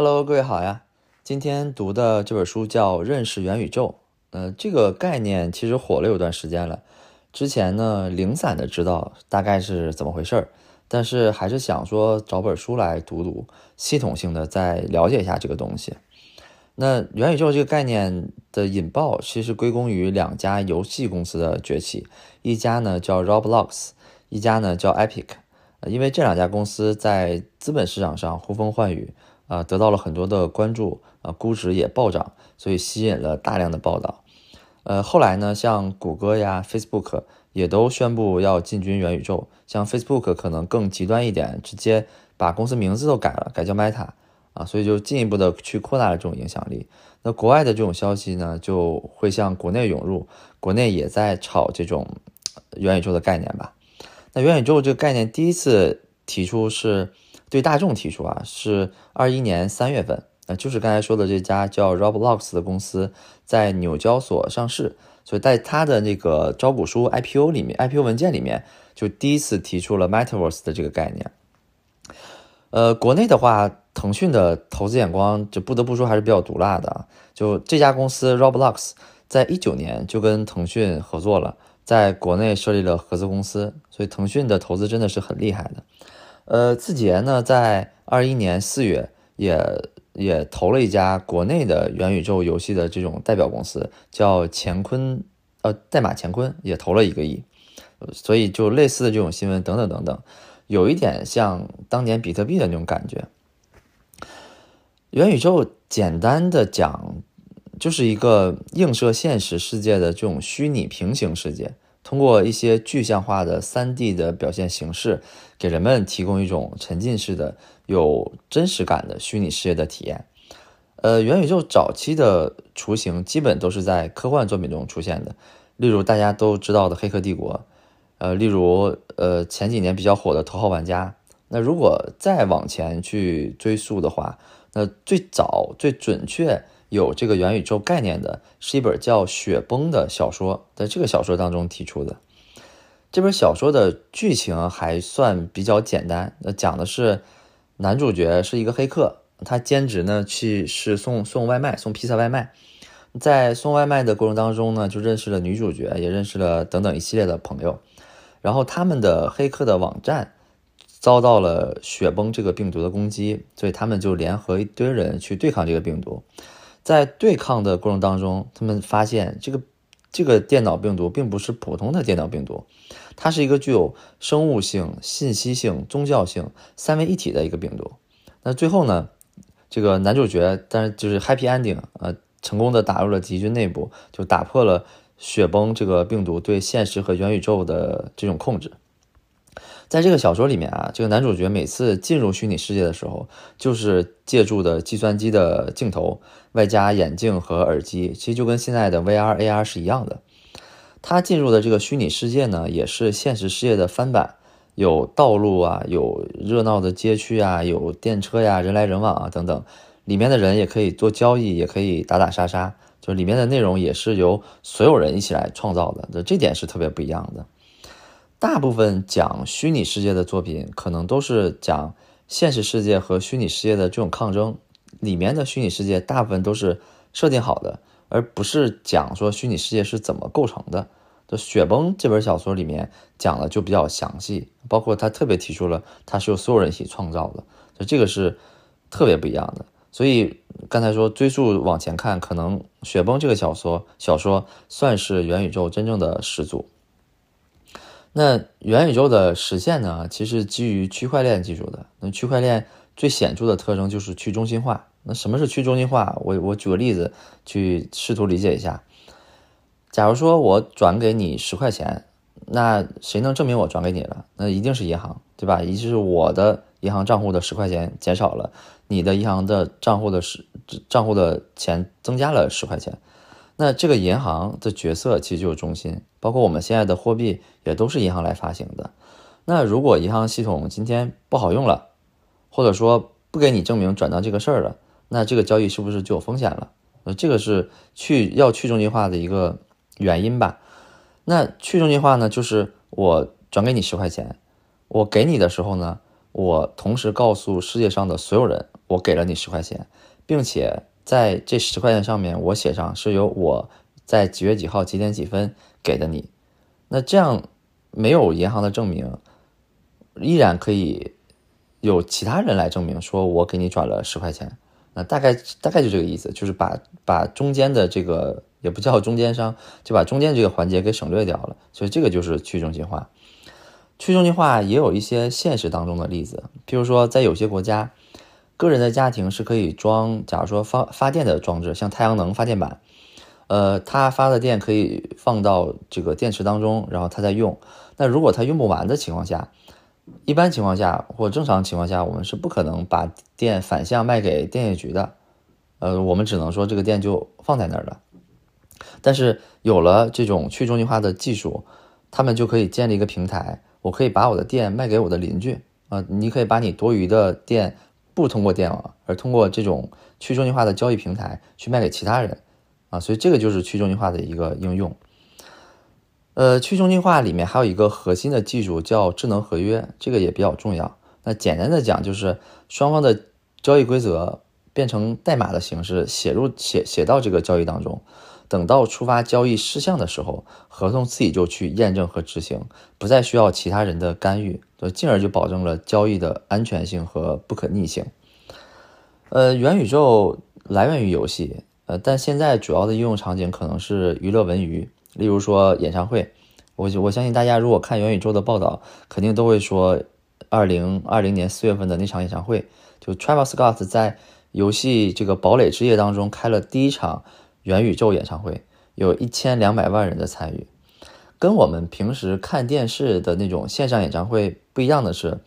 Hello，各位好呀。今天读的这本书叫《认识元宇宙》。呃，这个概念其实火了有段时间了。之前呢，零散的知道大概是怎么回事儿，但是还是想说找本书来读读，系统性的再了解一下这个东西。那元宇宙这个概念的引爆，其实归功于两家游戏公司的崛起，一家呢叫 Roblox，一家呢叫 Epic。因为这两家公司在资本市场上呼风唤雨。啊，得到了很多的关注，啊，估值也暴涨，所以吸引了大量的报道。呃，后来呢，像谷歌呀、Facebook 也都宣布要进军元宇宙。像 Facebook 可能更极端一点，直接把公司名字都改了，改叫 Meta 啊，所以就进一步的去扩大了这种影响力。那国外的这种消息呢，就会向国内涌入，国内也在炒这种元宇宙的概念吧。那元宇宙这个概念第一次提出是。对大众提出啊，是二一年三月份，那就是刚才说的这家叫 Roblox 的公司在纽交所上市，所以在它的那个招股书 IPO 里面，IPO 文件里面就第一次提出了 Metaverse 的这个概念。呃，国内的话，腾讯的投资眼光就不得不说还是比较毒辣的。就这家公司 Roblox 在一九年就跟腾讯合作了，在国内设立了合资公司，所以腾讯的投资真的是很厉害的。呃，字节呢，在二一年四月也也投了一家国内的元宇宙游戏的这种代表公司，叫乾坤，呃，代码乾坤也投了一个亿，所以就类似的这种新闻等等等等，有一点像当年比特币的那种感觉。元宇宙简单的讲，就是一个映射现实世界的这种虚拟平行世界。通过一些具象化的三 D 的表现形式，给人们提供一种沉浸式的、有真实感的虚拟世界的体验。呃，元宇宙早期的雏形基本都是在科幻作品中出现的，例如大家都知道的《黑客帝国》，呃，例如呃前几年比较火的《头号玩家》。那如果再往前去追溯的话，那最早最准确。有这个元宇宙概念的是一本叫《雪崩》的小说，在这个小说当中提出的。这本小说的剧情还算比较简单，那讲的是男主角是一个黑客，他兼职呢去是送送外卖，送披萨外卖。在送外卖的过程当中呢，就认识了女主角，也认识了等等一系列的朋友。然后他们的黑客的网站遭到了雪崩这个病毒的攻击，所以他们就联合一堆人去对抗这个病毒。在对抗的过程当中，他们发现这个这个电脑病毒并不是普通的电脑病毒，它是一个具有生物性、信息性、宗教性三位一体的一个病毒。那最后呢，这个男主角但是就是 happy ending，呃，成功的打入了敌军内部，就打破了雪崩这个病毒对现实和元宇宙的这种控制。在这个小说里面啊，这个男主角每次进入虚拟世界的时候，就是借助的计算机的镜头，外加眼镜和耳机，其实就跟现在的 VR、AR 是一样的。他进入的这个虚拟世界呢，也是现实世界的翻版，有道路啊，有热闹的街区啊，有电车呀，人来人往啊等等。里面的人也可以做交易，也可以打打杀杀，就里面的内容也是由所有人一起来创造的，这点是特别不一样的。大部分讲虚拟世界的作品，可能都是讲现实世界和虚拟世界的这种抗争。里面的虚拟世界大部分都是设定好的，而不是讲说虚拟世界是怎么构成的。《雪崩》这本小说里面讲的就比较详细，包括他特别提出了它是由所有人一起创造的，就这个是特别不一样的。所以刚才说追溯往前看，可能《雪崩》这个小说小说算是元宇宙真正的始祖。那元宇宙的实现呢？其实基于区块链技术的。那区块链最显著的特征就是去中心化。那什么是去中心化？我我举个例子去试图理解一下。假如说我转给你十块钱，那谁能证明我转给你了？那一定是银行，对吧？一是我的银行账户的十块钱减少了，你的银行的账户的十账户的钱增加了十块钱。那这个银行的角色其实就是中心，包括我们现在的货币也都是银行来发行的。那如果银行系统今天不好用了，或者说不给你证明转账这个事儿了，那这个交易是不是就有风险了？呃，这个是去要去中心化的一个原因吧。那去中心化呢，就是我转给你十块钱，我给你的时候呢，我同时告诉世界上的所有人，我给了你十块钱，并且在这十块钱上面我写上是由我在几月几号几点几分给的你，那这样没有银行的证明，依然可以有其他人来证明说我给你转了十块钱。那大概大概就这个意思，就是把把中间的这个也不叫中间商，就把中间这个环节给省略掉了。所以这个就是去中心化。去中心化也有一些现实当中的例子，譬如说在有些国家，个人的家庭是可以装，假如说发发电的装置，像太阳能发电板，呃，它发的电可以放到这个电池当中，然后它再用。那如果它用不完的情况下，一般情况下或正常情况下，我们是不可能把电反向卖给电业局的，呃，我们只能说这个电就放在那儿了。但是有了这种去中心化的技术，他们就可以建立一个平台，我可以把我的电卖给我的邻居啊，你可以把你多余的电不通过电网，而通过这种去中心化的交易平台去卖给其他人啊，所以这个就是去中心化的一个应用。呃，去中心化里面还有一个核心的技术叫智能合约，这个也比较重要。那简单的讲，就是双方的交易规则变成代码的形式写入写写到这个交易当中，等到触发交易事项的时候，合同自己就去验证和执行，不再需要其他人的干预，进而就保证了交易的安全性和不可逆性。呃，元宇宙来源于游戏，呃，但现在主要的应用场景可能是娱乐文娱。例如说演唱会，我我相信大家如果看元宇宙的报道，肯定都会说，二零二零年四月份的那场演唱会，就 Travis Scott 在游戏这个堡垒之夜当中开了第一场元宇宙演唱会，有一千两百万人的参与。跟我们平时看电视的那种线上演唱会不一样的是，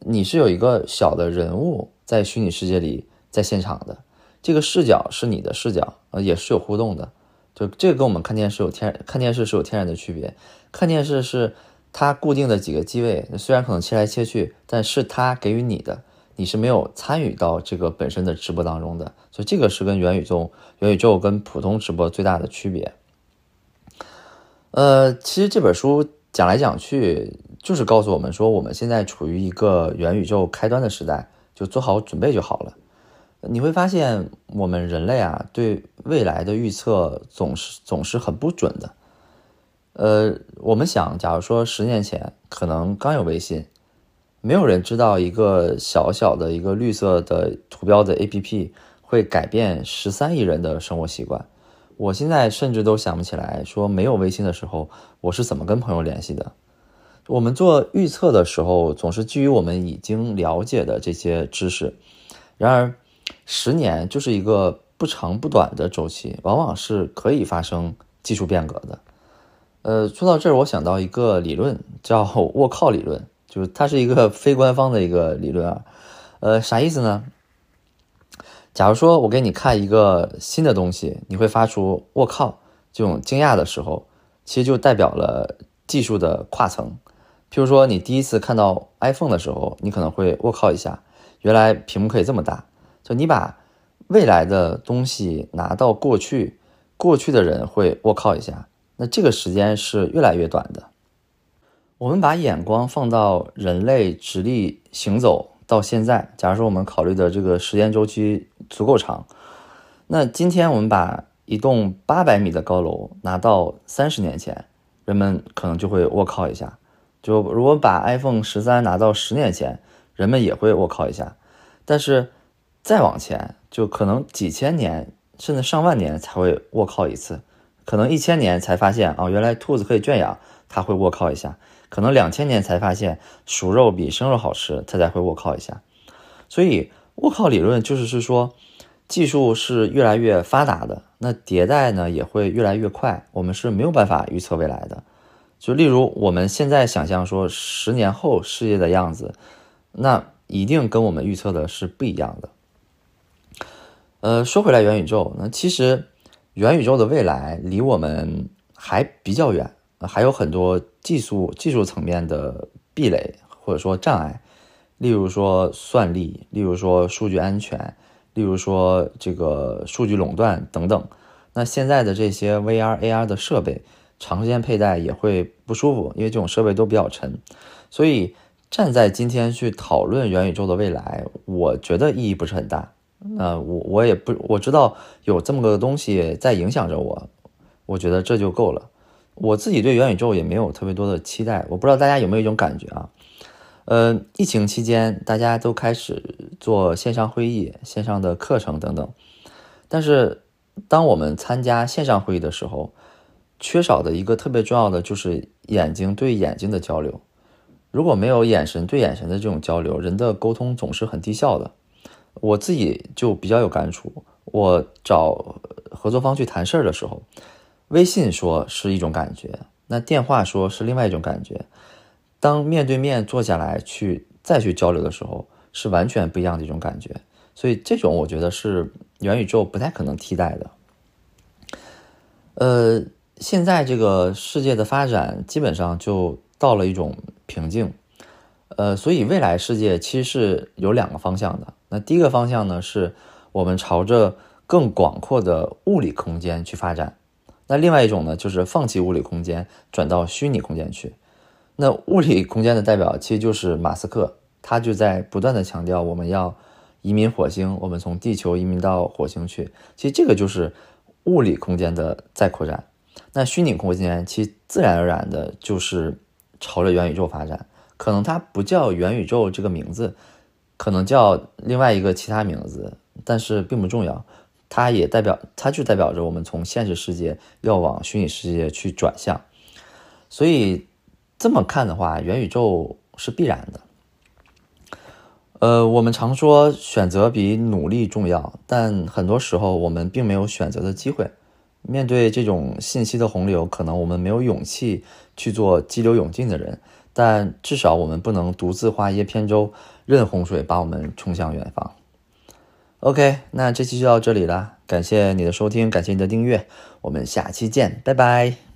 你是有一个小的人物在虚拟世界里在现场的，这个视角是你的视角，呃，也是有互动的。就这个跟我们看电视有天看电视是有天然的区别，看电视是它固定的几个机位，虽然可能切来切去，但是它给予你的，你是没有参与到这个本身的直播当中的，所以这个是跟元宇宙元宇宙跟普通直播最大的区别。呃，其实这本书讲来讲去就是告诉我们说，我们现在处于一个元宇宙开端的时代，就做好准备就好了。你会发现，我们人类啊，对未来的预测总是总是很不准的。呃，我们想，假如说十年前可能刚有微信，没有人知道一个小小的一个绿色的图标的 APP 会改变十三亿人的生活习惯。我现在甚至都想不起来，说没有微信的时候，我是怎么跟朋友联系的。我们做预测的时候，总是基于我们已经了解的这些知识，然而。十年就是一个不长不短的周期，往往是可以发生技术变革的。呃，说到这儿，我想到一个理论，叫 “卧靠理论”，就是它是一个非官方的一个理论啊。呃，啥意思呢？假如说我给你看一个新的东西，你会发出“卧靠”这种惊讶的时候，其实就代表了技术的跨层。譬如说，你第一次看到 iPhone 的时候，你可能会“卧靠”一下，原来屏幕可以这么大。就你把未来的东西拿到过去，过去的人会卧靠一下，那这个时间是越来越短的。我们把眼光放到人类直立行走到现在，假如说我们考虑的这个时间周期足够长，那今天我们把一栋八百米的高楼拿到三十年前，人们可能就会卧靠一下。就如果把 iPhone 十三拿到十年前，人们也会卧靠一下，但是。再往前，就可能几千年甚至上万年才会卧靠一次，可能一千年才发现啊，原来兔子可以圈养，它会卧靠一下；可能两千年才发现熟肉比生肉好吃，它才会卧靠一下。所以卧靠理论就是是说，技术是越来越发达的，那迭代呢也会越来越快，我们是没有办法预测未来的。就例如我们现在想象说十年后世界的样子，那一定跟我们预测的是不一样的。呃，说回来，元宇宙那其实元宇宙的未来离我们还比较远，还有很多技术技术层面的壁垒或者说障碍，例如说算力，例如说数据安全，例如说这个数据垄断等等。那现在的这些 VR、AR 的设备，长时间佩戴也会不舒服，因为这种设备都比较沉，所以站在今天去讨论元宇宙的未来，我觉得意义不是很大。那我我也不我知道有这么个东西在影响着我，我觉得这就够了。我自己对元宇宙也没有特别多的期待。我不知道大家有没有一种感觉啊？呃，疫情期间大家都开始做线上会议、线上的课程等等，但是当我们参加线上会议的时候，缺少的一个特别重要的就是眼睛对眼睛的交流。如果没有眼神对眼神的这种交流，人的沟通总是很低效的。我自己就比较有感触。我找合作方去谈事儿的时候，微信说是一种感觉，那电话说是另外一种感觉。当面对面坐下来去再去交流的时候，是完全不一样的一种感觉。所以这种我觉得是元宇宙不太可能替代的。呃，现在这个世界的发展基本上就到了一种瓶颈。呃，所以未来世界其实是有两个方向的。那第一个方向呢，是我们朝着更广阔的物理空间去发展。那另外一种呢，就是放弃物理空间，转到虚拟空间去。那物理空间的代表其实就是马斯克，他就在不断的强调我们要移民火星，我们从地球移民到火星去。其实这个就是物理空间的再扩展。那虚拟空间其实自然而然的就是朝着元宇宙发展。可能它不叫元宇宙这个名字，可能叫另外一个其他名字，但是并不重要。它也代表，它就代表着我们从现实世界要往虚拟世界去转向。所以这么看的话，元宇宙是必然的。呃，我们常说选择比努力重要，但很多时候我们并没有选择的机会。面对这种信息的洪流，可能我们没有勇气去做激流勇进的人。但至少我们不能独自划一叶扁舟，任洪水把我们冲向远方。OK，那这期就到这里了，感谢你的收听，感谢你的订阅，我们下期见，拜拜。